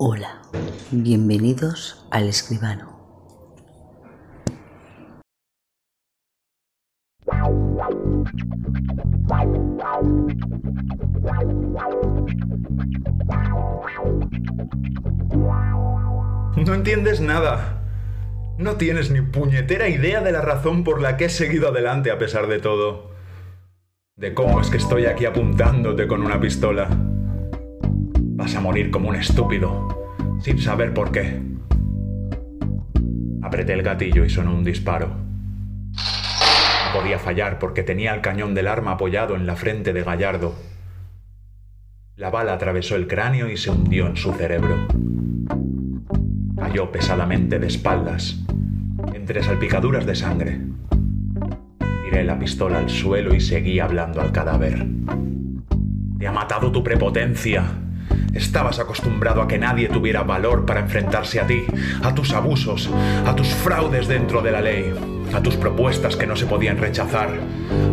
Hola, bienvenidos al escribano. No entiendes nada. No tienes ni puñetera idea de la razón por la que he seguido adelante a pesar de todo. De cómo es que estoy aquí apuntándote con una pistola. A morir como un estúpido, sin saber por qué. Apreté el gatillo y sonó un disparo. No podía fallar porque tenía el cañón del arma apoyado en la frente de Gallardo. La bala atravesó el cráneo y se hundió en su cerebro. Cayó pesadamente de espaldas, entre salpicaduras de sangre. Tiré la pistola al suelo y seguí hablando al cadáver. Te ha matado tu prepotencia. Estabas acostumbrado a que nadie tuviera valor para enfrentarse a ti, a tus abusos, a tus fraudes dentro de la ley, a tus propuestas que no se podían rechazar,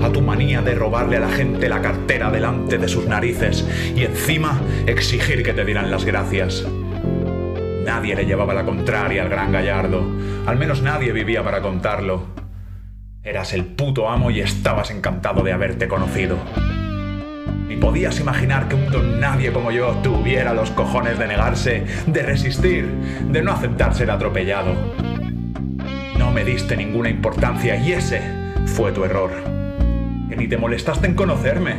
a tu manía de robarle a la gente la cartera delante de sus narices y encima exigir que te dieran las gracias. Nadie le llevaba la contraria al gran Gallardo, al menos nadie vivía para contarlo. Eras el puto amo y estabas encantado de haberte conocido. Ni podías imaginar que un don nadie como yo tuviera los cojones de negarse, de resistir, de no aceptar ser atropellado. No me diste ninguna importancia y ese fue tu error. Que ni te molestaste en conocerme,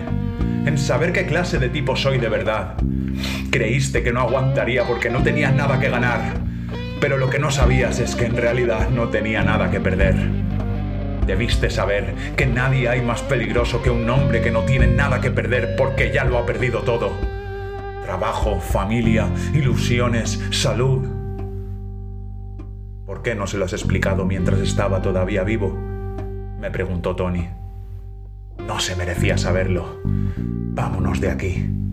en saber qué clase de tipo soy de verdad. Creíste que no aguantaría porque no tenías nada que ganar, pero lo que no sabías es que en realidad no tenía nada que perder. Debiste saber que nadie hay más peligroso que un hombre que no tiene nada que perder porque ya lo ha perdido todo. Trabajo, familia, ilusiones, salud. ¿Por qué no se lo has explicado mientras estaba todavía vivo? Me preguntó Tony. No se merecía saberlo. Vámonos de aquí.